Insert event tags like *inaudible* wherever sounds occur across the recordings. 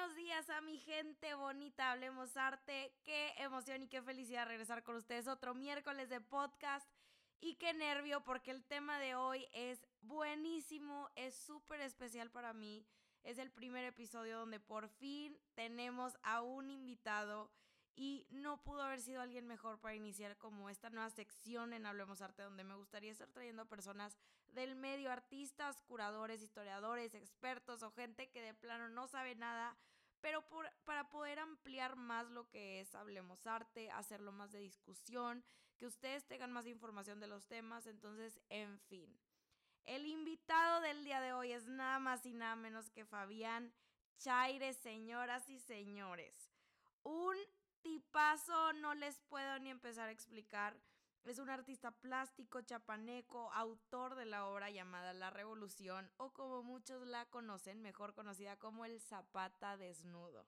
buenos días a mi gente bonita, hablemos arte. Qué emoción y qué felicidad regresar con ustedes otro miércoles de podcast. Y qué nervio porque el tema de hoy es buenísimo, es súper especial para mí. Es el primer episodio donde por fin tenemos a un invitado y no pudo haber sido alguien mejor para iniciar como esta nueva sección en Hablemos Arte donde me gustaría estar trayendo personas del medio, artistas, curadores, historiadores, expertos o gente que de plano no sabe nada, pero para poder ampliar más lo que es Hablemos Arte, hacerlo más de discusión, que ustedes tengan más información de los temas, entonces, en fin. El invitado del día de hoy es nada más y nada menos que Fabián Chaire, señoras y señores. Un tipazo, no les puedo ni empezar a explicar. Es un artista plástico chapaneco, autor de la obra llamada La Revolución, o como muchos la conocen, mejor conocida como El Zapata Desnudo.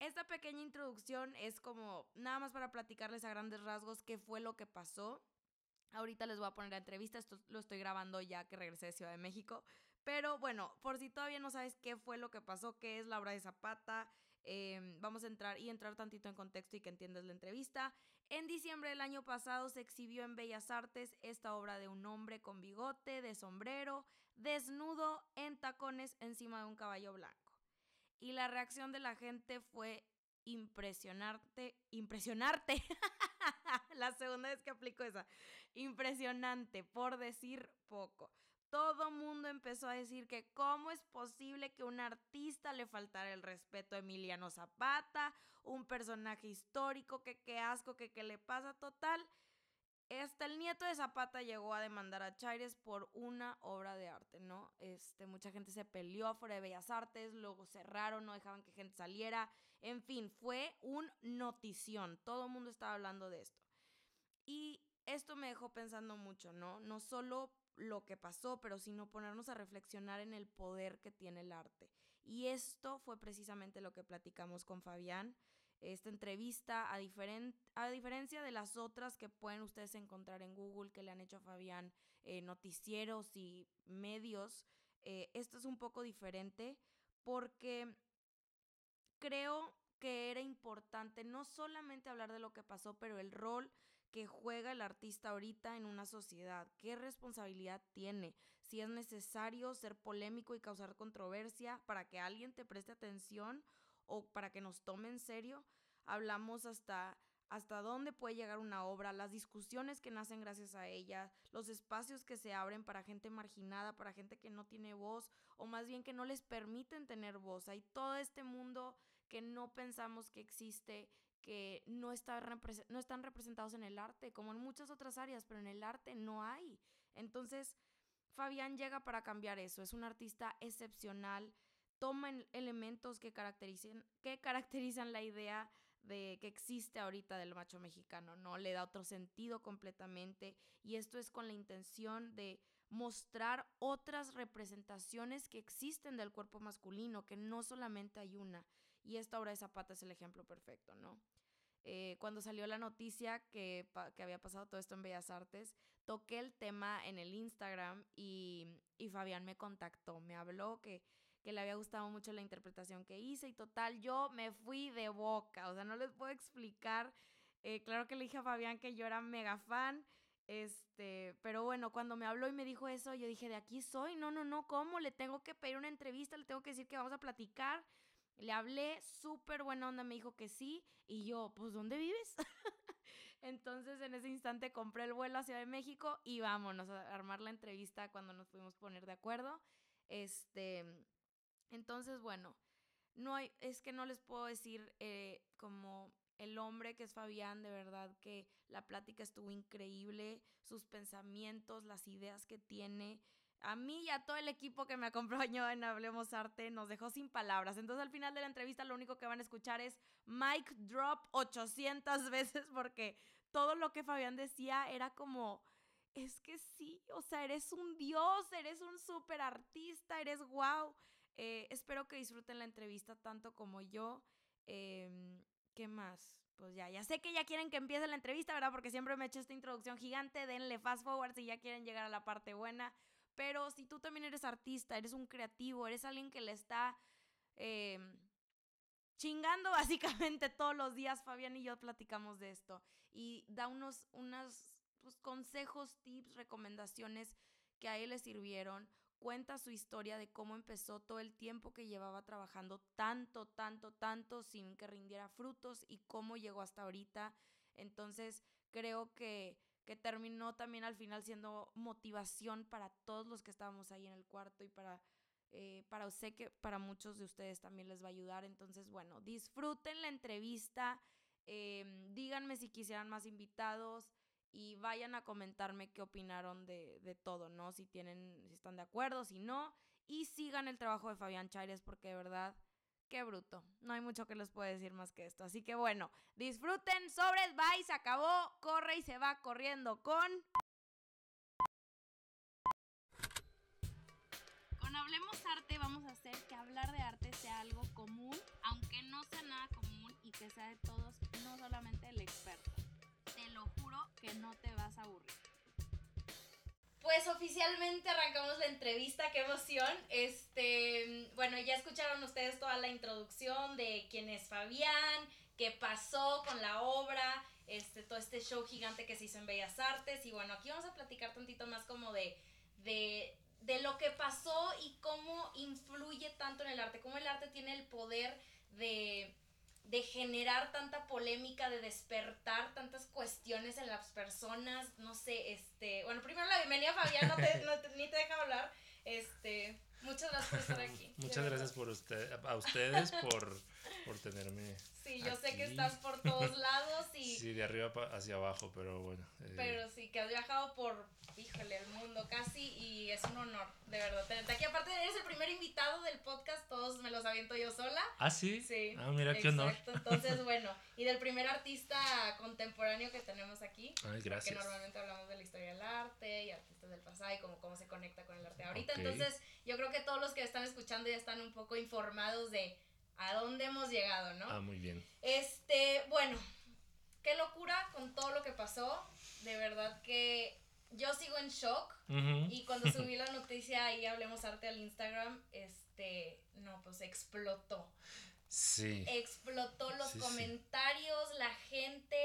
Esta pequeña introducción es como nada más para platicarles a grandes rasgos qué fue lo que pasó Ahorita les voy a poner la entrevista, esto lo estoy grabando ya que regresé de Ciudad de México. Pero bueno, por si todavía no sabes qué fue lo que pasó, qué es la obra de Zapata, em, vamos a entrar y entrar tantito en contexto y que entiendas la entrevista. En diciembre del año pasado se exhibió en Bellas Artes esta obra de un hombre con bigote, de sombrero, desnudo, en tacones, encima de un caballo blanco. Y la reacción de la gente fue impresionarte, impresionarte. *laughs* la segunda vez que aplico esa. Impresionante, por decir poco. Todo mundo empezó a decir que cómo es posible que un artista le faltara el respeto a Emiliano Zapata, un personaje histórico, que qué asco, que qué le pasa total. Hasta el nieto de Zapata llegó a demandar a Chaires por una obra de arte, ¿no? Este, mucha gente se peleó afuera de Bellas Artes, luego cerraron, no dejaban que gente saliera. En fin, fue un notición. Todo el mundo estaba hablando de esto. Y esto me dejó pensando mucho, ¿no? No solo lo que pasó, pero sino ponernos a reflexionar en el poder que tiene el arte. Y esto fue precisamente lo que platicamos con Fabián esta entrevista, a, a diferencia de las otras que pueden ustedes encontrar en Google que le han hecho a Fabián, eh, noticieros y medios, eh, esto es un poco diferente porque creo que era importante no solamente hablar de lo que pasó, pero el rol que juega el artista ahorita en una sociedad, qué responsabilidad tiene, si es necesario ser polémico y causar controversia para que alguien te preste atención o para que nos tome en serio. Hablamos hasta hasta dónde puede llegar una obra, las discusiones que nacen gracias a ella, los espacios que se abren para gente marginada, para gente que no tiene voz o más bien que no les permiten tener voz. Hay todo este mundo que no pensamos que existe, que no, está no están representados en el arte, como en muchas otras áreas, pero en el arte no hay. Entonces, Fabián llega para cambiar eso, es un artista excepcional toman elementos que caracterizan, que caracterizan la idea de que existe ahorita del macho mexicano, ¿no? Le da otro sentido completamente y esto es con la intención de mostrar otras representaciones que existen del cuerpo masculino, que no solamente hay una. Y esta obra de Zapata es el ejemplo perfecto, ¿no? Eh, cuando salió la noticia que, que, había pasado todo esto en Bellas Artes, toqué el tema en el Instagram y, y Fabián me contactó, me habló que que le había gustado mucho la interpretación que hice y total, yo me fui de boca, o sea, no les puedo explicar. Eh, claro que le dije a Fabián que yo era mega fan, este, pero bueno, cuando me habló y me dijo eso, yo dije, de aquí soy, no, no, no, ¿cómo? Le tengo que pedir una entrevista, le tengo que decir que vamos a platicar. Le hablé, súper buena onda, me dijo que sí, y yo, pues, ¿dónde vives? *laughs* Entonces, en ese instante compré el vuelo a Ciudad de México y vámonos a armar la entrevista cuando nos pudimos poner de acuerdo. Este, entonces, bueno, no hay, es que no les puedo decir eh, como el hombre que es Fabián, de verdad que la plática estuvo increíble, sus pensamientos, las ideas que tiene. A mí y a todo el equipo que me acompañó en Hablemos Arte nos dejó sin palabras. Entonces al final de la entrevista lo único que van a escuchar es mic drop 800 *laughs* veces porque todo lo que Fabián decía era como es que sí, o sea, eres un dios, eres un súper artista, eres wow. Eh, espero que disfruten la entrevista tanto como yo. Em, ¿Qué más? Pues ya, ya sé que ya quieren que empiece la entrevista, ¿verdad? Porque siempre me he hecho esta introducción gigante, denle fast forward si ya quieren llegar a la parte buena. Pero si tú también eres artista, eres un creativo, eres alguien que le está... Em, chingando *laughs* básicamente todos los días, Fabián y yo platicamos de esto y da unos unos, pues, consejos, tips, recomendaciones que a él le sirvieron. Cuenta su historia de cómo empezó todo el tiempo que llevaba trabajando tanto, tanto, tanto sin que rindiera frutos y cómo llegó hasta ahorita. Entonces creo que, que terminó también al final siendo motivación para todos los que estábamos ahí en el cuarto y para eh, para sé que para muchos de ustedes también les va a ayudar. Entonces, bueno, disfruten la entrevista. Em, díganme si quisieran más invitados y vayan a comentarme qué opinaron de, de, todo, ¿no? Si tienen, si están de acuerdo, si no. Y sigan el trabajo de Fabián Chaires porque de verdad, qué bruto. No hay mucho que les pueda decir más que esto. Así que bueno, disfruten, sobres, bye, se acabó, corre y se va corriendo con... Hablemos Arte vamos a hacer que hablar de arte sea algo común, aunque no sea nada común y que sea de todos, no solamente el experto. Te lo juro que no te vas a aburrir. Pues oficialmente arrancamos la entrevista, qué emoción. Este, bueno, ya escucharon ustedes toda la introducción de quién es Fabián, qué pasó con la obra, este, todo este show gigante que se hizo en Bellas Artes. Y bueno, aquí vamos a platicar tantito más como de, de de lo que pasó y cómo influye tanto en el arte, cómo el arte tiene el poder de, generar tanta polémica, de despertar tantas cuestiones en las personas, no sé, este, bueno, primero la bienvenida Fabián, no te, *laughs* ni te deja hablar, este, muchas gracias por estar aquí. Muchas gracias por usted, a ustedes por, por tenerme Sí, yo sé que estás por todos lados y... Sí, de arriba hacia abajo, pero bueno. Eh. Pero sí, que has viajado por, híjole, el mundo casi y es un honor, de verdad, tenerte aquí. Aparte, eres el primer invitado del podcast, todos me los aviento yo sola. ¿Ah, sí? Sí. Ah, mira qué honor. Exacto, entonces, *laughs* bueno, y del primer artista contemporáneo que tenemos aquí. Ay, gracias. Que normalmente hablamos de la historia del arte y artistas del pasado y cómo, cómo se conecta con el arte ahorita. Entonces, yo creo que todos los que están escuchando ya están un poco informados de a dónde hemos llegado, ¿no? Ah, muy bien. Este, bueno, qué locura con todo lo que pasó. De verdad que yo sigo en shock. Y cuando *laughs* subí la noticia ahí, Hablemos Arte al Instagram, este, no, pues explotó. Sí. Explotó los comentarios, la gente.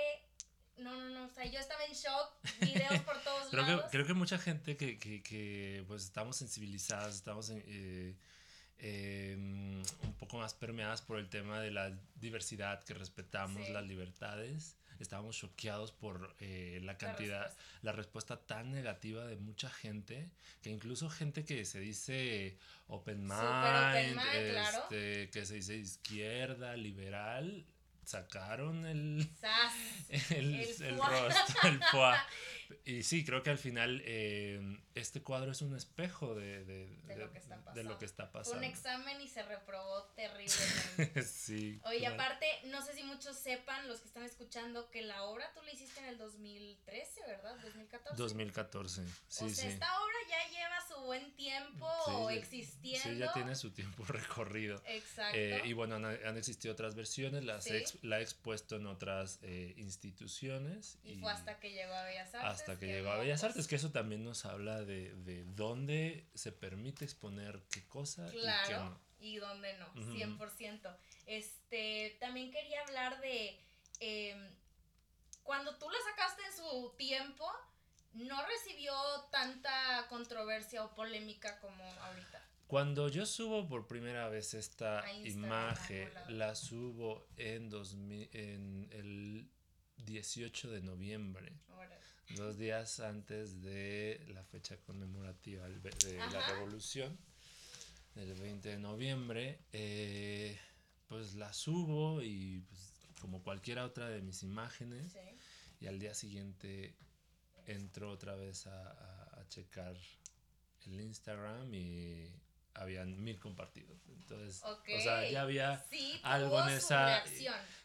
No, no, no, o sea, yo estaba en shock, videos por todos *laughs* creo lados. Que, creo que mucha gente que, que, que pues estamos sensibilizadas, estamos en, eh, Em, un poco más permeadas por el tema de la diversidad, que respetamos las libertades. Estábamos choqueados por eh, la cantidad, la respuesta. tan negativa de mucha gente, que incluso gente que se dice open mind, este, que se dice izquierda, liberal, sacaron el, *laughs* el, el, rostro, el foie. *laughs* Y sí, creo que al final eh, este cuadro es un espejo de, de, de, lo que está de, lo que está pasando. un examen y se reprobó *laughs* terriblemente. sí. Oye, aparte, no sé si muchos sepan, los que están escuchando, que la obra tú la hiciste en el 2013, ¿verdad? 2014. 2014, sí, o sea, esta obra ya lleva su buen tiempo existiendo. Sí, ya tiene su tiempo *laughs* recorrido. Exacto. Eh, y bueno, han, existido otras versiones, las la he expuesto en otras eh, instituciones. Y, fue hasta que llegó a Bellas Artes hasta que, llegó a Bellas Artes, que eso también nos habla de, de dónde se permite exponer qué cosa y qué no. Y dónde no, 100%. Este, también quería hablar de em, cuando tú la sacaste en su tiempo, no recibió tanta controversia o polémica como ahorita. Cuando yo subo por primera vez esta imagen, la subo en, 2000, en el 18 de noviembre dos días antes de la fecha conmemorativa de la revolución, del 20 de noviembre, eh, pues la subo y pues, como cualquier otra de mis imágenes, y al día siguiente entro otra vez a, a, checar el Instagram y habían mil compartidos. Entonces, o sea, ya había algo en esa...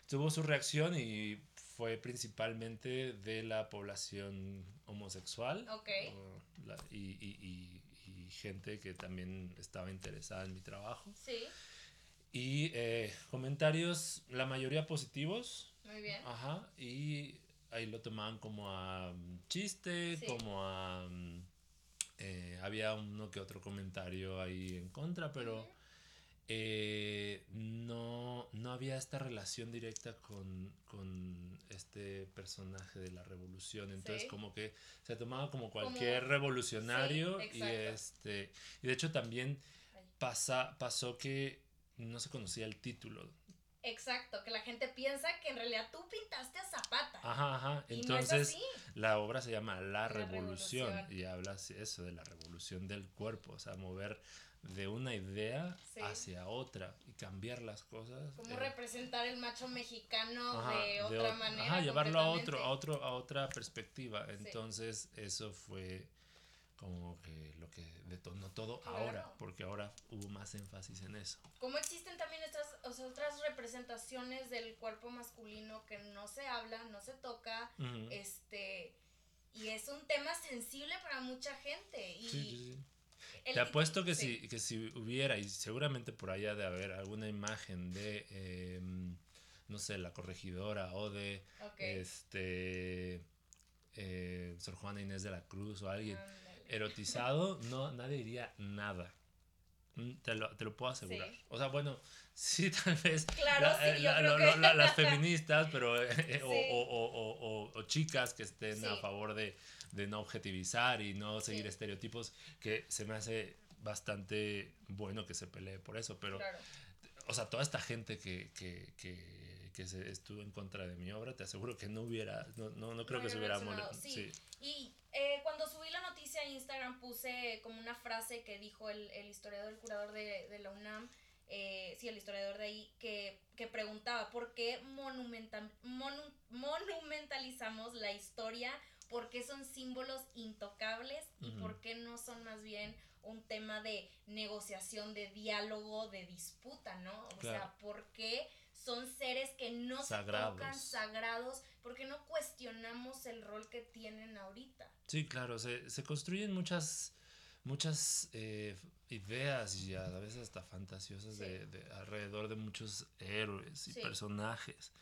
Tuvo su reacción y fue principalmente de la población homosexual y, y, y, gente que también estaba interesada en mi trabajo. Sí. Y eh, comentarios, la mayoría positivos. Muy bien. Ajá. Y ahí lo tomaban como a chiste, como a... Eh, había uno que otro comentario ahí en contra, pero... Eh, no, no había esta relación directa con, con este personaje de la revolución. Entonces, como que se tomaba como cualquier revolucionario y este y de hecho también pasa, pasó que no se conocía el título. Exacto, que la gente piensa que en realidad tú pintaste a Zapata. Ajá, ajá. Entonces, la obra se llama La, revolución, y habla eso de la revolución del cuerpo, o sea, mover de una idea hacia otra y cambiar las cosas. Como eh, representar el macho mexicano de otra manera. Ajá, llevarlo a otro, a otro, a otra perspectiva. Entonces, eso fue como que lo que detonó todo ahora, porque ahora hubo más énfasis en eso. Como existen también estas otras representaciones del cuerpo masculino que no se habla, no se toca, este y es un tema sensible para mucha gente y sí, sí, sí. Te apuesto que, si, que si hubiera, y seguramente por allá de haber alguna imagen de, em, no sé, la corregidora o de este eh, Sor Juana Inés de la Cruz o alguien erotizado, no, nadie diría nada. Mm, te lo, te lo puedo asegurar. O sea, bueno, sí, tal vez. Las feministas, pero eh, o, o, o, chicas que estén a favor de, de, no objetivizar y no seguir estereotipos, que se me hace bastante bueno que se pelee por eso, pero, o sea, toda esta gente que, que, que, que se estuvo en contra de mi obra, te aseguro que no hubiera, no, no, no creo que se hubiera molestado. Sí. Y eh, cuando subí la noticia a Instagram puse como una frase que dijo el, el historiador, el curador de, de la UNAM, eh, sí, el historiador de ahí, que, que preguntaba por qué monumental, monumentalizamos la historia, por qué son símbolos intocables y por qué no son más bien un tema de negociación, de diálogo, de disputa, ¿no? O sea, por qué son seres que no sagrados. se tocan sagrados, porque no cuestionamos el rol que tienen ahorita. Sí, claro, se, se construyen muchas muchas eh, ideas y a veces hasta fantasiosas de, alrededor de muchos héroes y personajes.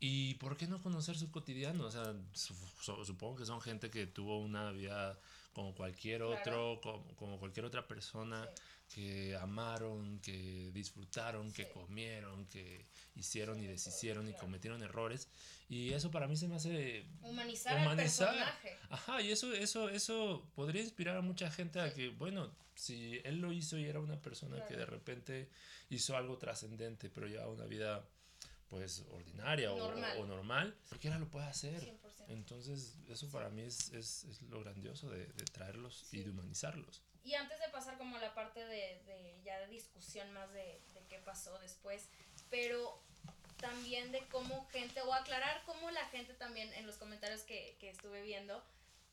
¿Y por qué no conocer su cotidiano? O sea, supongo que son gente que tuvo una vida como cualquier otro, como, cualquier otra persona, que amaron, que disfrutaron, que comieron, que hicieron y deshicieron y cometieron errores. Y eso para mí se me hace humanizar, humanizar. personaje. Ajá, y eso, eso, eso podría inspirar a mucha gente a que, bueno, si él lo hizo y era una persona que de repente hizo algo trascendente, pero llevaba una vida pues ordinaria o, normal, cualquiera lo puede hacer. Entonces, eso para mí es, es, es lo grandioso de, de traerlos y de humanizarlos. Y antes de pasar como a la parte de, de ya de discusión más de, de qué pasó después, pero también de cómo gente, o aclarar cómo la gente también en los comentarios que, que estuve viendo,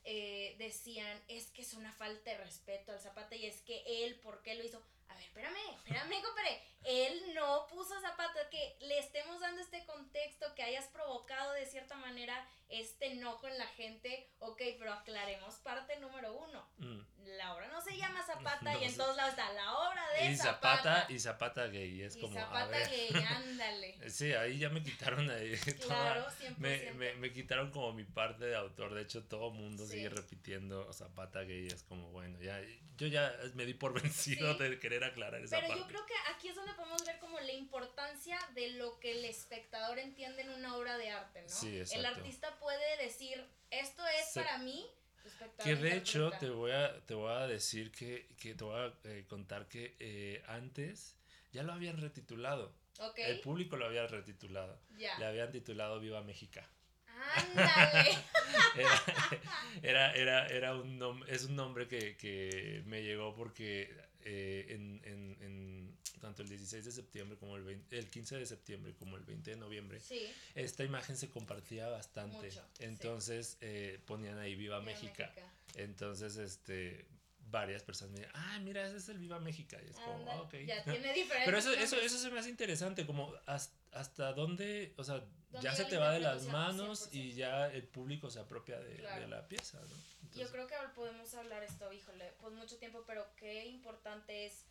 eh, decían, es que es una falta de respeto al Zapata y es que él, ¿por qué lo hizo? A ver, espérame, espérame, compadre. Él no puso Zapata, que le estemos dando este contexto, que hayas provocado de cierta manera este enojo en la gente, ok, pero aclaremos parte número uno. Mm. La obra no se llama Zapata *laughs* y en todos lados está la obra de y Zapata, Y Zapata gay, es como... Zapata gay, *laughs* ándale. Sí, ahí ya me quitaron ahí. *laughs* Claro, me, me, me, quitaron como mi parte de autor, de hecho todo mundo sigue repitiendo Zapata gay, es como, bueno, ya, yo ya me di por vencido de querer aclarar esa pero parte. Yo creo que aquí es donde podemos ver como la importancia de lo que el espectador entiende en una obra de arte, ¿no? Sí, el artista puede decir, esto es para mí. Que de hecho te voy a, te voy a decir que, que te voy a eh, contar que eh, antes ya lo habían retitulado. El público lo había retitulado. Le habían titulado Viva México. Ándale. *laughs* era, era, era, un nombre, es un nombre que, que me llegó porque eh, en, en, en, tanto el 16 de septiembre como el, el 15 de septiembre como el 20 de noviembre, esta imagen se compartía bastante. Entonces eh, ponían ahí Viva, México. Entonces, este varias personas me dicen, ah, mira, ese es el Viva México. Y es como, ah, ok. Ya tiene diferencia. *laughs* Pero eso, eso, eso se me hace interesante, como hasta, hasta dónde, o sea, ya se te va de las manos y ya el público se apropia de, de la pieza, ¿no? Yo creo que podemos hablar esto, híjole, pues mucho tiempo, pero qué importante es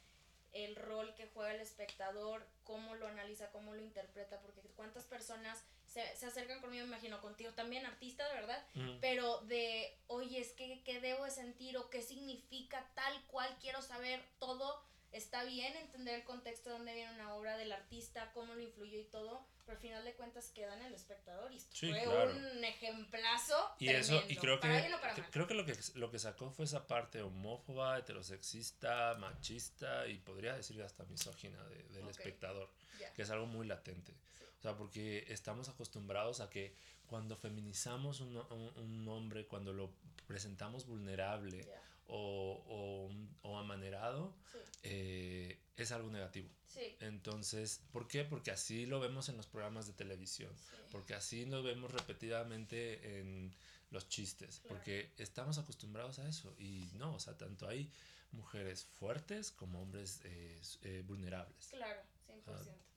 el rol que juega el espectador, cómo lo analiza, cómo lo interpreta, porque cuántas personas se, se acercan conmigo, me imagino, contigo también, artista, de verdad, pero de, oye, es que, ¿qué debo de sentir o qué significa tal cual, quiero saber todo, está bien entender el contexto de dónde viene una obra del artista, cómo lo influyó y todo, pero al final de cuentas queda en el espectador y fue un ejemplazo. Y eso, y creo que, creo que lo que lo que sacó fue esa parte homófoba, heterosexista, machista y podría decir hasta misógina del espectador, que es algo muy latente. O sea, porque estamos acostumbrados a que cuando feminizamos un, un, hombre, cuando lo presentamos vulnerable o, o, amanerado, eh, es algo negativo. Entonces, ¿por qué? Porque así lo vemos en los programas de televisión, porque así lo vemos repetidamente en los chistes, porque estamos acostumbrados a eso y no, o sea, tanto hay mujeres fuertes como hombres eh, eh, vulnerables. Claro,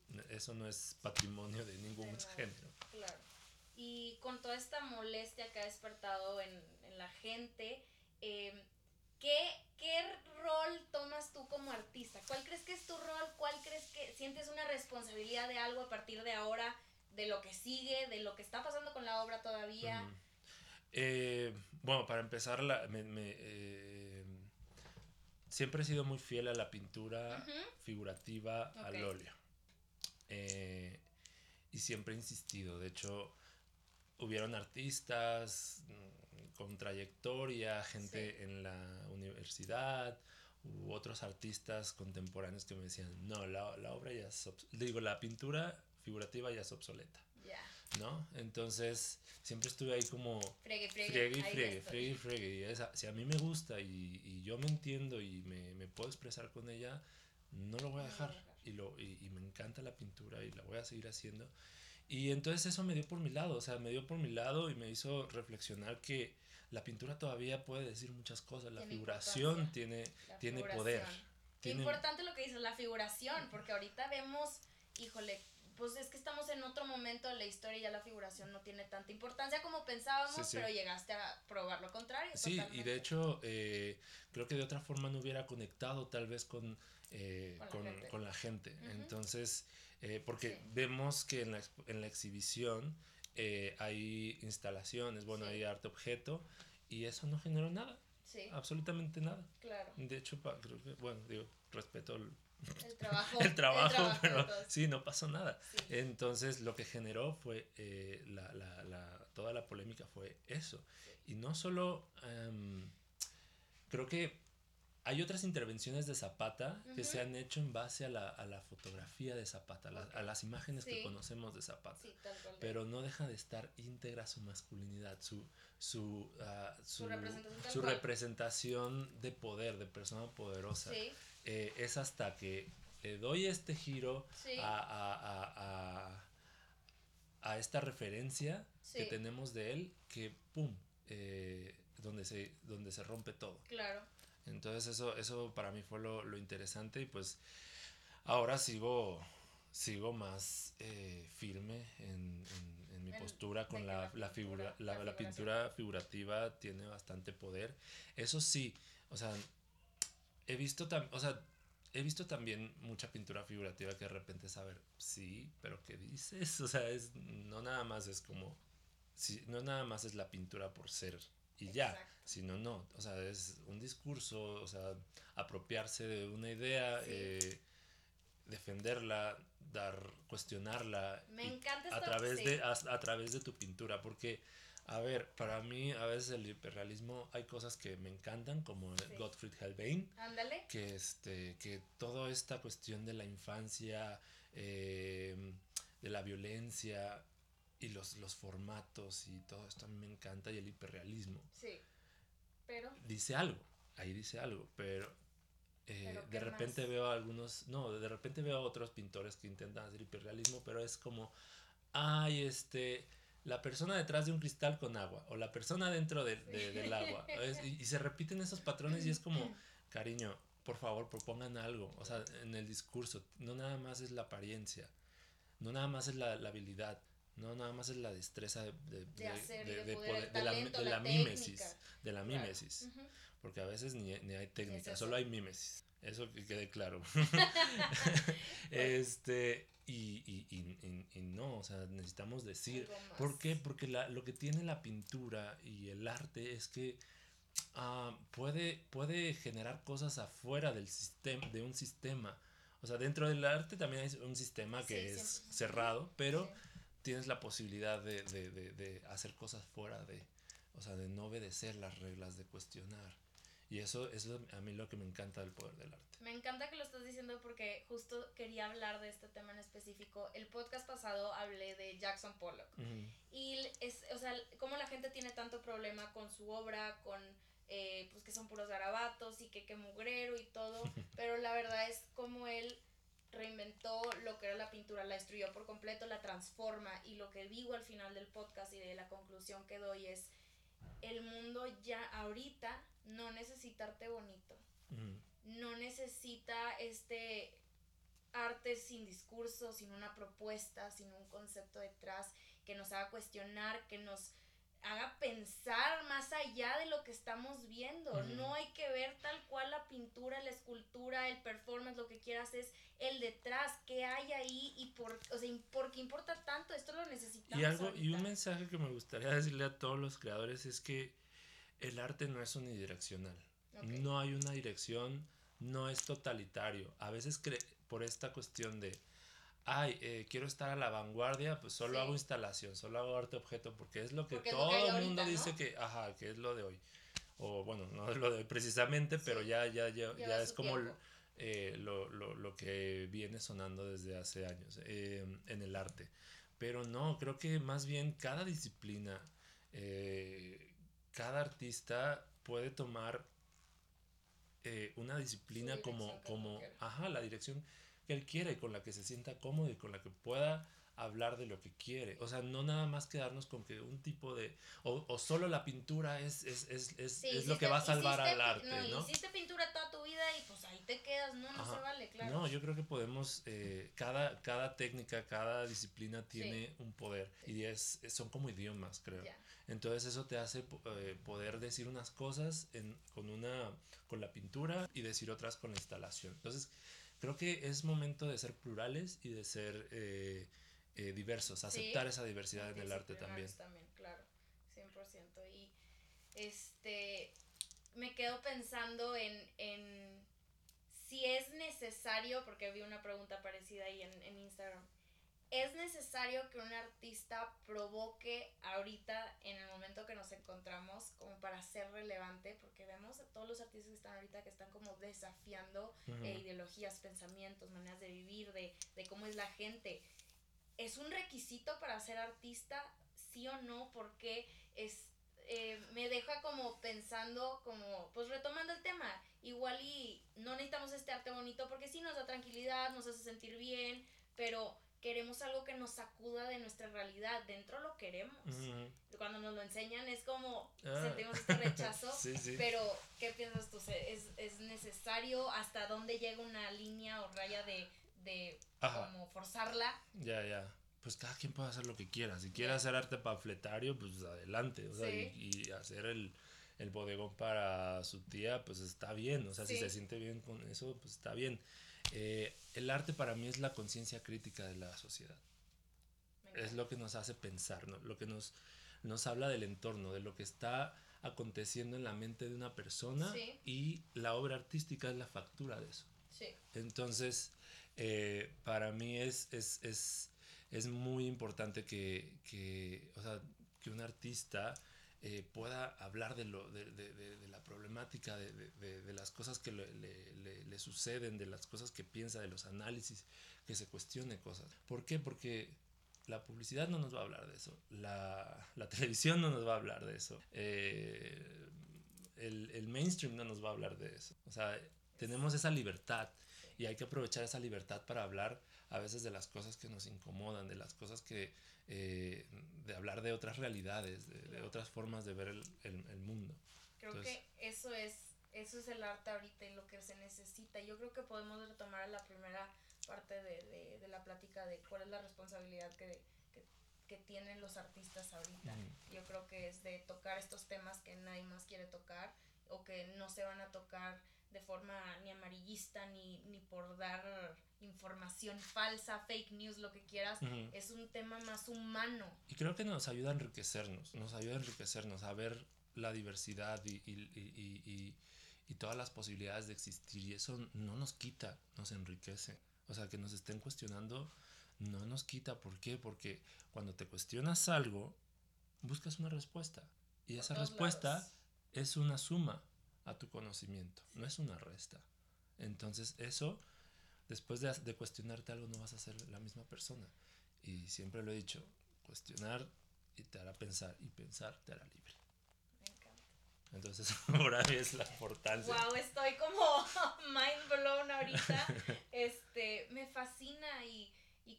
100%. eso no es patrimonio de ningún género. Claro. Y con toda esta molestia que ha despertado en, en la gente, eh, ¿qué, ¿qué rol tomas tú como artista? ¿Cuál crees que es tu rol? ¿Cuál crees que sientes una responsabilidad de algo a partir de ahora, de lo que sigue, de lo que está pasando con la obra todavía? Eh, bueno, para empezar, la, me, eh, siempre he sido muy fiel a la pintura figurativa al óleo. y siempre he insistido, de hecho, hubieron artistas con trayectoria, gente en la universidad, u otros artistas contemporáneos que me decían, no, la, la obra ya es, digo, la pintura figurativa ya es obsoleta. ¿No? Entonces, siempre estuve ahí como... Fregue, fregue. Fregue, fregue, fregue, fregue. Y esa, si a mí me gusta y, y yo me entiendo y me, me, puedo expresar con ella, no lo voy a dejar. Y, lo, y, y me encanta la pintura y la voy a seguir haciendo. Y entonces eso me dio por mi lado, o sea, me dio por mi lado y me hizo reflexionar que la pintura todavía puede decir muchas cosas, la figuración tiene, tiene poder. Qué importante lo que dices, la figuración, porque ahorita vemos, híjole, pues es que estamos en otro momento de la historia y ya la figuración no tiene tanta importancia como pensábamos, pero llegaste a probar lo contrario. Sí, y de hecho eh, creo que de otra forma no hubiera conectado tal vez con, eh, con, la gente. Entonces eh, porque vemos que en la, en la exhibición eh, hay instalaciones, bueno, hay arte objeto y eso no generó nada. Absolutamente nada. Claro. De hecho, creo que, bueno, digo, respeto el, *laughs* trabajo, el trabajo, pero sí, no pasó nada. Entonces, lo que generó fue, eh, la, la, la, toda la polémica fue eso. Y no solo, em, creo que hay otras intervenciones de Zapata que se han hecho en base a la, a la fotografía de Zapata, a las imágenes que conocemos de Zapata. pero no deja de estar íntegra su masculinidad, su, su, ah, su, representación, de poder, de persona poderosa. Eh, es hasta que le doy este giro a, a, a, a, esta referencia que tenemos de él que, ¡pum!, eh, donde, se, donde se rompe todo. Claro. Entonces eso, eso para mí fue lo, lo interesante y pues ahora sigo, sigo más eh, firme en, en, mi postura con la, la, figura, la, la, pintura figurativa tiene bastante poder. Eso sí, o sea, he visto también, o sea, he visto también mucha pintura figurativa que de repente saber, sí, pero ¿qué dices? O sea, es, no nada más es como, sí, no nada más es la pintura por ser y ya, si no, no, o sea, es un discurso, o sea, apropiarse de una idea, eh, defenderla, dar, cuestionarla. Me encanta a través de a, través de tu pintura, porque a ver, para mí a veces el hiperrealismo hay cosas que me encantan como Gottfried Helbein, que este que toda esta cuestión de la infancia, eh, de la violencia, y los, los formatos y todo esto a mí me encanta y el hiperrealismo. Sí. Pero. Dice algo, ahí dice algo, pero, eh, de repente veo algunos, no, de repente veo otros pintores que intentan hacer hiperrealismo, pero es como, ay, este, la persona detrás de un cristal con agua o la persona dentro de, del agua. y, y, se repiten esos patrones y es como, cariño, por favor, propongan algo, o sea, en el discurso, no nada más es la apariencia, no nada más es la, la habilidad no, nada más es la destreza de, de, de, de, poder, de la, la mímesis. De la mímesis. Porque a veces ni, ni hay técnica, solo hay mímesis. Eso que quede claro. *laughs* *laughs* este, y, y, y, y, no, o sea, necesitamos decir. ¿Por qué? Porque la, lo que tiene la pintura y el arte es que ah, puede, puede generar cosas afuera del sistema, de un sistema. O sea, dentro del arte también hay un sistema que es cerrado, pero tienes la posibilidad de, de, de, hacer cosas fuera de, o sea, de no obedecer las reglas, de cuestionar. Y eso, es a mí lo que me encanta del poder del arte. Me encanta que lo estás diciendo porque justo quería hablar de este tema en específico. El podcast pasado hablé de Jackson Pollock. Y es, o sea, cómo la gente tiene tanto problema con su obra, con eh, pues que son puros garabatos y que qué mugrero y todo. *laughs* pero la verdad es como él reinventó lo que era la pintura, la destruyó por completo, la transforma. Y lo que digo al final del podcast y de la conclusión que doy es el mundo ya ahorita no necesita arte bonito. No necesita este arte sin discurso, sin una propuesta, sin un concepto detrás que nos haga cuestionar, que nos haga pensar más allá de lo que estamos viendo. No hay que ver tal cual la pintura, la escultura, el performance, lo que quieras es el detrás, qué hay ahí y por, o sea, por qué importa tanto, esto lo necesitamos. Y algo y un mensaje que me gustaría decirle a todos los creadores es que el arte no es unidireccional. No hay una dirección, no es totalitario. A veces por esta cuestión de ay, eh, quiero estar a la vanguardia, pues solo hago instalación, solo hago arte objeto, porque es lo que todo el mundo dice que, ajá, que es lo de hoy. O bueno, no es *laughs* lo de hoy precisamente, pero ya, ya, ya, ya es como eh, lo, lo, lo, que viene sonando desde hace años eh, en el arte. Pero no, creo que más bien cada disciplina, cada artista puede tomar una disciplina como, como, ajá, la dirección que él quiere, y con la que se sienta cómodo y con la que pueda hablar de lo que quiere. O sea, no nada más quedarnos con que un tipo de... O, o solo la pintura es, es, es, es, es lo que va a salvar al arte, ¿no? ¿no? Hiciste pintura toda tu vida y pues ahí te quedas, no, no se vale, claro. No, yo creo que podemos... Eh, cada, cada técnica, cada disciplina tiene un poder y es, son como idiomas, creo. Entonces eso te hace eh, poder decir unas cosas en, con, una, con la pintura y decir otras con la instalación. Entonces creo que es momento de ser plurales y de ser eh, eh, diversos, aceptar esa diversidad en el arte también. También, claro, 100%. Y este, me quedo pensando en, en si es necesario, porque vi una pregunta parecida ahí en, en Instagram, es necesario que un artista provoque ahorita en el momento que nos encontramos como para ser relevante, porque vemos a todos los artistas que están ahorita que están como desafiando eh, ideologías, pensamientos, maneras de vivir, de, de cómo es la gente. ¿Es un requisito para ser artista? ¿Sí o no? Porque es, eh, me deja como pensando, como, pues retomando el tema, igual y no necesitamos este arte bonito porque sí nos da tranquilidad, nos hace sentir bien, pero queremos algo que nos sacuda de nuestra realidad, dentro lo queremos. Cuando nos lo enseñan es como ah. sentimos este rechazo, *laughs* pero ¿qué piensas tú? ¿Es, ¿Es, necesario hasta dónde llega una línea o raya de, de como forzarla? Ya, ya. Pues cada quien puede hacer lo que quiera. Si quiere hacer arte panfletario, pues adelante. O sea, y, hacer el, el bodegón para su tía, pues está bien. O sea, si se siente bien con eso, pues está bien. Eh, el arte para mí es la conciencia crítica de la sociedad. Es lo que nos hace pensar, ¿no? lo que nos, nos habla del entorno, de lo que está aconteciendo en la mente de una persona y la obra artística es la factura de eso. Entonces, eh, para mí es, es, es, es muy importante que, que, o sea, que un artista eh, pueda hablar de, lo, de, de, de la problemática, de, las cosas que le, le, le, suceden, de las cosas que piensa, de los análisis, que se cuestione cosas. ¿Por qué? Porque la publicidad no nos va a hablar de eso, la, la *laughs* televisión no nos va a hablar de eso, eh, el, el mainstream no nos va a hablar de eso. O sea, tenemos esa libertad y hay que aprovechar esa libertad para hablar a veces de las cosas que nos incomodan, de las cosas que eh, de hablar de otras realidades, de, otras formas de ver el, el, mundo. Creo que eso es, eso es el arte ahorita y lo que se necesita. Yo creo que podemos retomar la primera parte de, de, de la plática de cuál es la responsabilidad que, que, que tienen los artistas ahorita. Yo creo que es de tocar estos temas que nadie más quiere tocar o que no se van a tocar de forma ni amarillista ni, ni por dar información falsa, fake news, lo que quieras, es un tema más humano. Y creo que nos ayuda a enriquecernos, nos ayuda a enriquecernos, a ver la diversidad y, y, todas las posibilidades de existir y eso no nos quita, nos enriquece. O sea, que nos estén cuestionando no nos quita. ¿Por qué? Porque cuando te cuestionas algo, buscas una respuesta y esa respuesta es una suma a tu conocimiento, no es una resta. Entonces eso, después de, de cuestionarte algo, no vas a ser la misma persona. Y siempre lo he dicho, cuestionar y te hará pensar y pensar te hará libre. Me encanta. Entonces, *laughs* ahora es la importancia. Wow, estoy como *laughs* mind blown ahorita. *laughs* Este, me fascina y,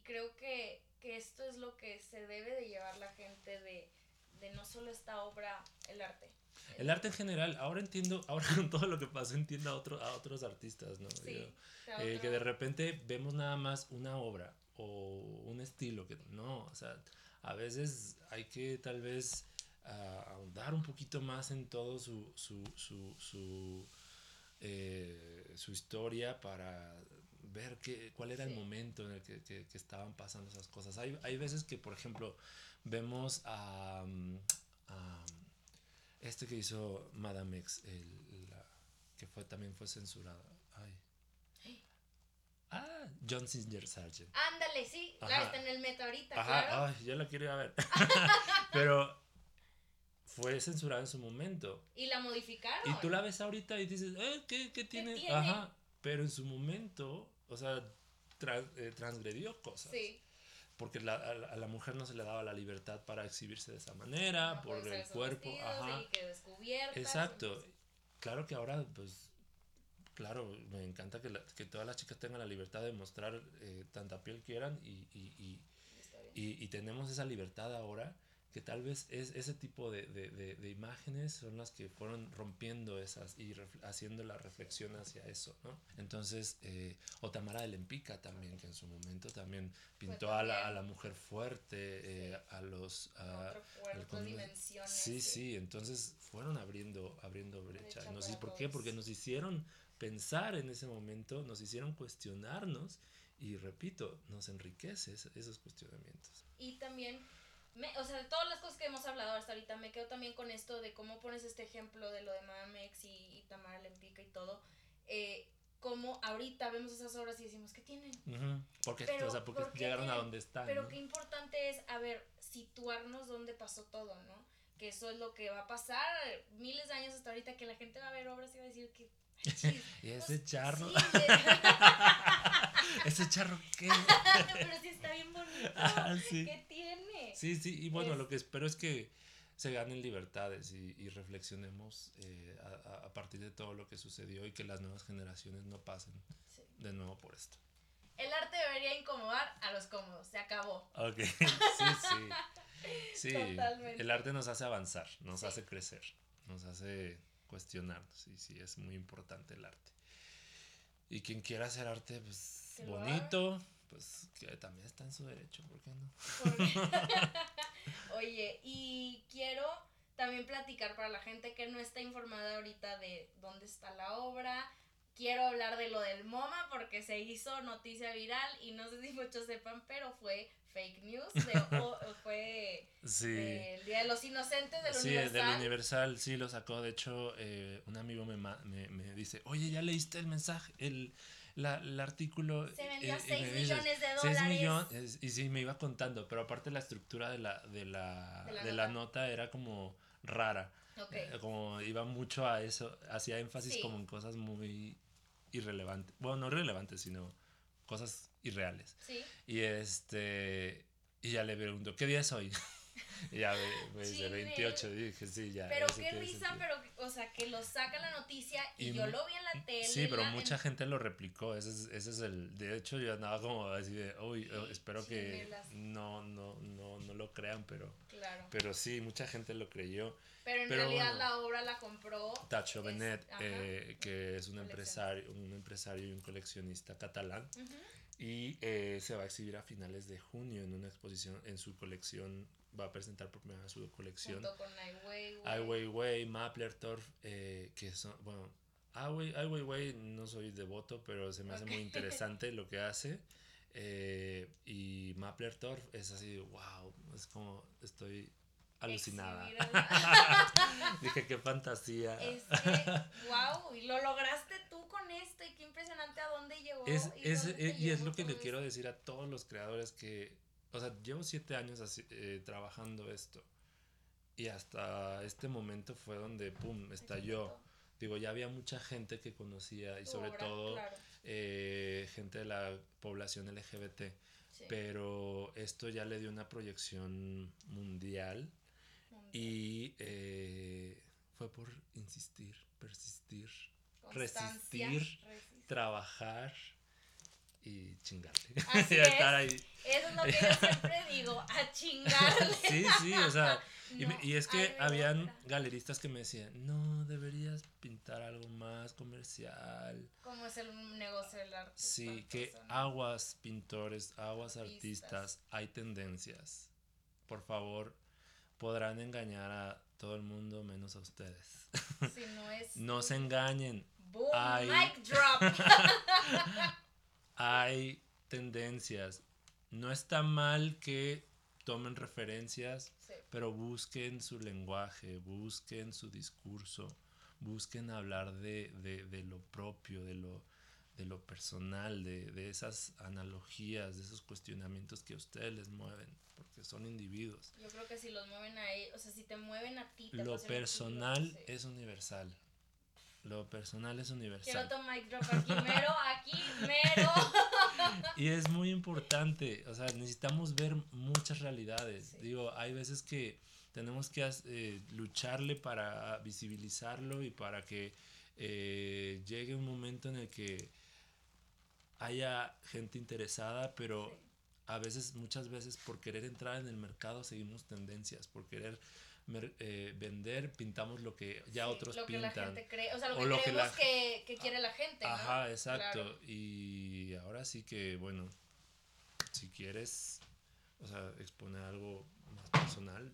creo que, esto es lo que se debe de llevar la gente de, no solo esta obra, el arte. El, arte en general, ahora entiendo, *laughs* ahora con todo lo que pasó entiendo a, otro, a otros artistas, ¿no? Sí, eh, que de repente vemos nada más una obra o un estilo, que no, o sea, a veces hay que tal vez uh, ahondar un poquito más en todo su, su, su, su, eh, su historia para ver qué, cuál era el momento en el que, que, estaban pasando esas cosas. Hay, hay veces que, por ejemplo, vemos a, este que hizo Madame X, el, que fue, también fue censurada. Ay. Ah, John Singer Sargent. Ándale, sí, la está en el metro ahorita, Ajá, claro. Ay, yo la quería ver. *laughs* *laughs* Pero fue censurada en su momento. Y la modificaron. Y tú la ves ahorita y dices, eh, ¿qué, qué tiene? Ajá. Pero en su momento, o sea, eh, transgredió cosas. Sí. Porque la, a, la mujer no se le daba la libertad para exhibirse de esa manera, por el cuerpo. Ajá. Exacto. Claro que ahora, pues Claro, me encanta que, que todas las chicas tengan la libertad de mostrar eh, tanta piel quieran y, y, y, y, tenemos esa libertad ahora que tal vez es ese tipo de, de, de, imágenes son las que fueron rompiendo esas y haciendo la reflexión hacia eso, ¿no? Entonces, eh, o Tamara de Lempica también, que en su momento también pintó a la, a la mujer fuerte, eh, a los... A, dimensiones. Sí, sí, entonces fueron abriendo, abriendo brecha. brecha ¿Por qué? Porque nos hicieron pensar en ese momento, nos hicieron cuestionarnos y repito, nos enriquece esos cuestionamientos. Y también, o sea, de todas las cosas que hemos hablado hasta ahorita, me quedo también con esto de cómo pones este ejemplo de lo de Mamex y, y Tamara Lempica y todo. Eh, como ahorita vemos esas obras y decimos, ¿qué tienen? porque, o sea, porque, llegaron a donde están. Pero qué importante es, a ver, situarnos donde pasó todo, ¿no? Que eso es lo que va a pasar miles de años hasta ahorita, que la gente va a ver obras y va a decir que *laughs* y ese charro. *laughs* ese charro qué. *laughs* Pero sí está bien bonito. Ah, ¿Qué tiene? Sí, sí, y bueno, lo que espero es que se ganen libertades y, reflexionemos eh, a, partir de todo lo que sucedió y que las nuevas generaciones no pasen de nuevo por esto. El arte debería incomodar a los cómodos, se acabó. Ok, *laughs* sí, sí. Sí, el arte nos hace avanzar, nos hace crecer, nos hace cuestionarnos. Y sí, es muy importante el arte. Y quien quiera hacer arte, pues bonito, pues que también está en su derecho, ¿por qué no? *laughs* Oye, y quiero también platicar para la gente que no está informada ahorita de dónde está la obra. Quiero hablar de lo del MoMA porque se hizo noticia viral y no sé si muchos sepan, pero fue fake news, *laughs* fue el Día de los Inocentes del sí, Universal. Sí, del Universal, sí, lo sacó. De hecho, eh, un amigo me, me, me, dice, oye, ¿ya leíste el mensaje? El, la, el artículo... Se vendió 6 eh, millones de dólares. 6 millones, y sí, me iba contando, pero aparte la estructura de la, de la, de la, nota. era como rara. Eh, como iba mucho a eso, hacía énfasis como en cosas muy irrelevantes. Bueno, no irrelevantes, sino cosas irreales. Sí. Y este, y ya le pregunto, ¿qué día es hoy? Y *laughs* ya me, dice 28, dije, sí, ya. Pero qué risa, pero, o sea, que lo saca la noticia y, yo lo vi en la tele. Sí, pero mucha gente lo replicó, ese es, ese es el, de hecho yo andaba como así de, uy, oh, espero que no, no, no, no lo crean, pero, claro. pero sí, mucha gente lo creyó. Pero en realidad la obra la compró. Tacho Benet, eh, que es un empresario, un empresario y un coleccionista catalán. Y eh, se va a exhibir a finales de junio en una exposición en su colección. Va a presentar por primera vez su colección. Junto con Ai Weiwei. Ai Weiwei, Maplertorf, eh, que son, bueno, Ai Weiwei no soy devoto, pero se me hace muy *laughs* interesante lo que hace. y Maplertorf es así, wow, es como estoy alucinada. *laughs* Dije, qué fantasía. Es que, wow, y lo lograste tú con esto y qué impresionante a dónde llegó. Es, y, es, eh, y es lo que le quiero decir a todos los creadores que, o sea, llevo siete años así, eh, trabajando esto y hasta este momento fue donde, ¡pum!, estalló. Digo, ya había mucha gente que conocía y sobre todo eh, gente de la población LGBT. Pero esto ya le dio una proyección mundial, y eh, fue por insistir, persistir, resistir, trabajar y chingarle. *laughs* Así es. Eso es lo que yo siempre digo, a chingarle. *laughs* sí, sí, o sea, y, es que habían galeristas que me decían, no, deberías pintar algo más comercial. Como es el negocio del arte. Sí, que aguas pintores, aguas artistas, hay tendencias. Por favor, podrán engañar a todo el mundo menos a ustedes. Si no, es *laughs* no se engañen. Boom, hay, mic drop. Hay tendencias. No está mal que tomen referencias, pero busquen su lenguaje, busquen su discurso, busquen hablar de, de, lo propio, de lo, de lo personal, de, de, esas analogías, de esos cuestionamientos que a ustedes les mueven, porque son individuos. Yo creo que si los mueven a ellos, o sea, si te mueven a ti, lo personal es universal. Lo personal es universal. Quiero otro mic drop aquí, mero, aquí, mero. *laughs* y es muy importante, o sea, necesitamos ver muchas realidades. Digo, hay veces que tenemos que eh, lucharle para visibilizarlo y para que eh, llegue un momento en el que haya gente interesada, pero a veces, muchas veces por querer entrar en el mercado seguimos tendencias, por querer eh, vender, pintamos lo que ya otros lo pintan. Que la gente cree, o sea, lo que creemos que, que, quiere la gente. Ajá, exacto. Y ahora sí que, bueno, si quieres, o sea, exponer algo más personal,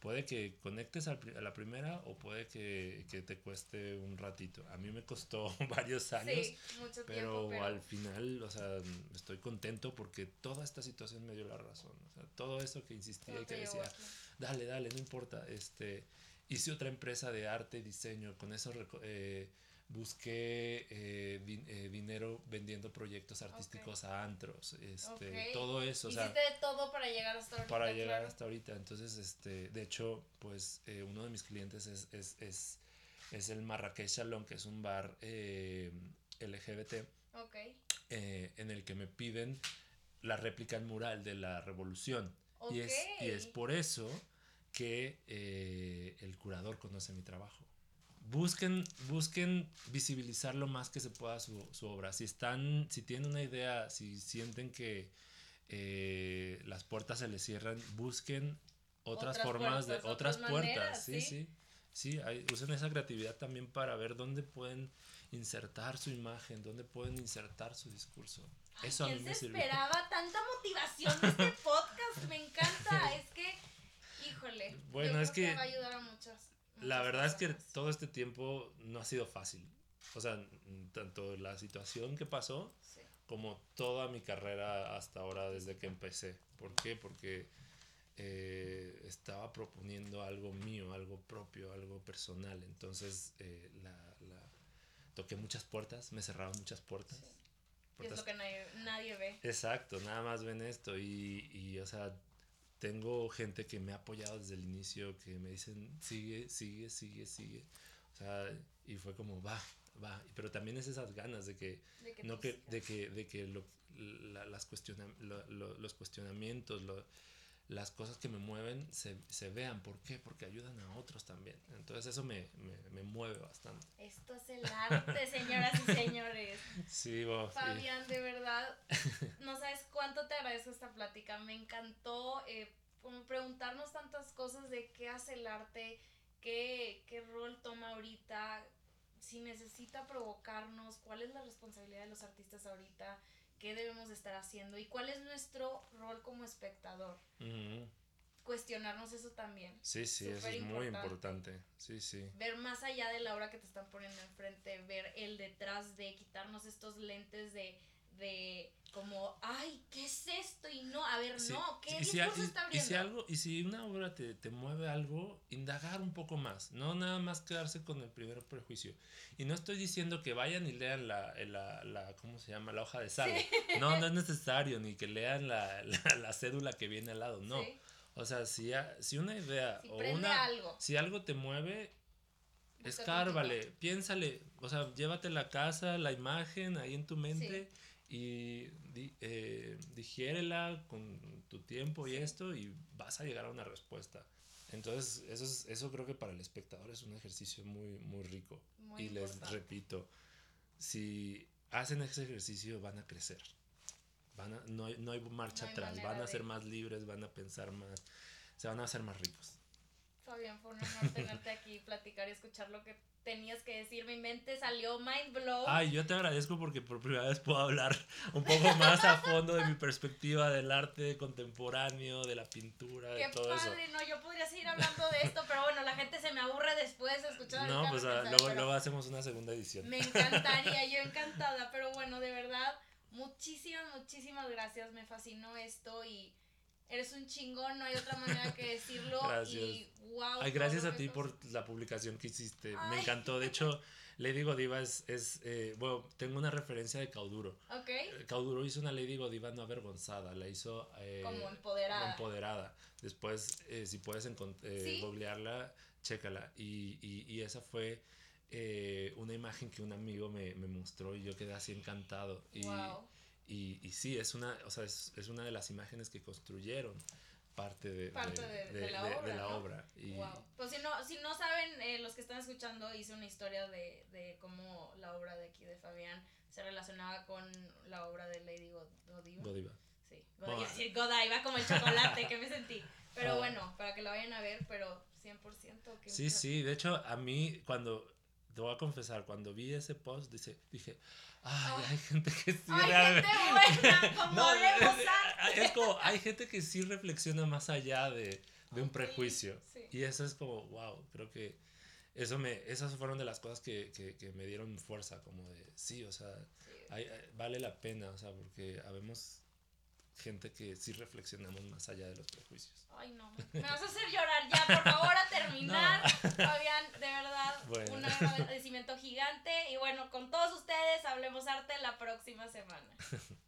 Puede que conectes a la primera o puede que, que, te cueste un ratito. A mí me costó *laughs* varios años, pero, al final, o sea, estoy contento porque toda esta situación me dio la razón. O sea, todo eso que insistía y que decía, dale, dale, no importa. Este, hice otra empresa de arte y diseño, con eso... Eh, busqué eh, eh, dinero vendiendo proyectos artísticos a antros, este, todo eso. Hiciste de todo para llegar hasta ahorita. Para llegar hasta ahorita. Entonces, este, de hecho, pues eh, uno de mis clientes es, es, es, es, el Marrakech Salon, que es un bar LGBT, en el que me piden la réplica en mural de la revolución. Y, es, y es por eso que el curador conoce mi trabajo busquen, busquen visibilizar lo más que se pueda su, su, obra. Si están, si tienen una idea, si sienten que eh, las puertas se les cierran, busquen otras, formas de otras, puertas. sí, sí. Sí, usen esa creatividad también para ver dónde pueden insertar su imagen, dónde pueden insertar su discurso. Eso a mí me se esperaba tanta motivación de este *laughs* podcast? Me encanta. es que, híjole. Bueno, es que. va a ayudar a muchas la verdad es que todo este tiempo no ha sido fácil. O sea, tanto la situación que pasó como toda mi carrera hasta ahora desde que empecé. ¿Por qué? Porque eh, estaba proponiendo algo mío, algo propio, algo personal. Entonces, eh, la, toqué muchas puertas, me cerraron muchas puertas. es lo que nadie, ve. Exacto, nada más ven esto. Y, y, o sea, tengo gente que me ha apoyado desde el inicio, que me dicen, sigue, sigue, sigue, sigue. O sea, y fue como, va, va. Pero también es esas ganas de que, no que, de que, de que lo, las cuestiona, los cuestionamientos, las cosas que me mueven se, se, vean. ¿Por qué? Porque ayudan a otros también. Entonces eso me, me, me mueve bastante. Esto es el arte, señoras y señores. Sí, vos. Fabián, de verdad, *laughs* no sabes cuánto te agradezco esta plática. Me encantó eh, preguntarnos tantas cosas de qué hace el arte, qué, qué rol toma ahorita, si necesita provocarnos, cuál es la responsabilidad de los artistas ahorita qué debemos de estar haciendo y cuál es nuestro rol como espectador. Cuestionarnos eso también. Sí, sí, eso es muy importante. Sí, sí. Ver más allá de la obra que te están poniendo enfrente, ver el detrás de quitarnos estos lentes de, de como, ay, ¿qué es esto? Y no, a ver, no, ¿qué y si, está abriendo? Y si, algo, y si una obra te, te, mueve algo, indagar un poco más, no nada más quedarse con el primer prejuicio. Y no estoy diciendo que vayan y lean la, la, la ¿cómo se llama? La hoja de sal. *laughs* No, no es necesario, ni que lean la, la, cédula que viene al lado, no. O sea, si, si una idea o una... Algo. Si algo te mueve, escárvale, piénsale, o sea, llévate la casa, la imagen ahí en tu mente y eh, digiérela con tu tiempo y esto y vas a llegar a una respuesta. Entonces, eso, es, eso creo que para el espectador es un ejercicio muy, muy rico. y les repito, si hacen ese ejercicio van a crecer. Van a, no, hay, no hay marcha atrás, van a ser más libres, van a pensar más, se van a hacer más ricos. Fabián, fue un honor tenerte aquí, platicar y escuchar lo que tenías que decir. Mi mente salió mind blow. Ay, yo te agradezco porque por primera vez puedo hablar un poco más a fondo de mi perspectiva del arte contemporáneo, de la pintura, de todo padre, no, yo podría seguir hablando de esto, pero bueno, la gente se me aburre después de escuchar. No, pues ah, luego, luego hacemos una segunda edición. Me encantaría, yo encantada, pero bueno, de verdad, muchísimas, muchísimas gracias. Me fascinó esto y eres un chingón, no hay otra manera que decirlo. *laughs* Gracias. Y wow. Ay, gracias a ti por la publicación que hiciste. Me encantó. De hecho, Lady Godiva es, es eh, bueno, tengo una referencia de Cauduro. Ok. Eh, Cauduro hizo una Lady Godiva no avergonzada, la hizo... Eh, como empoderada. Empoderada. Después, si puedes ¿Sí? googlearla, chécala. Y, y, y esa fue... una imagen que un amigo me, me, mostró y yo quedé así encantado. Y, wow. Y, y sí, es una, o sea, es, es, una de las imágenes que construyeron parte de, de, la, obra, Y... Pues si no, si no saben, eh, los que están escuchando, hice una historia de, de cómo la obra de aquí de Fabián se relacionaba con la obra de Lady Godiva. Godiva. Sí, Godiva, Godiva como el chocolate que me sentí. Pero ah. bueno, para que lo vayan a ver, pero 100%. Que sí, sí, de hecho a mí cuando, te voy a confesar, cuando vi ese post, dice, dije, Ay, hay gente que sí hay gente buena, *laughs* como no, es, como, hay gente que sí reflexiona más allá de, de un prejuicio. Y eso es como, wow, creo que eso me, esas fueron de las cosas que, que, que me dieron fuerza, como de, sí, o sea, vale la pena, o sea, porque habemos gente que sí reflexionamos más allá de los prejuicios. Ay, no, me vas a hacer llorar ya, por favor, a terminar. *laughs* Fabián, de verdad, un agradecimiento gigante. Y bueno, con todos ustedes, hablemos arte la próxima semana. *laughs*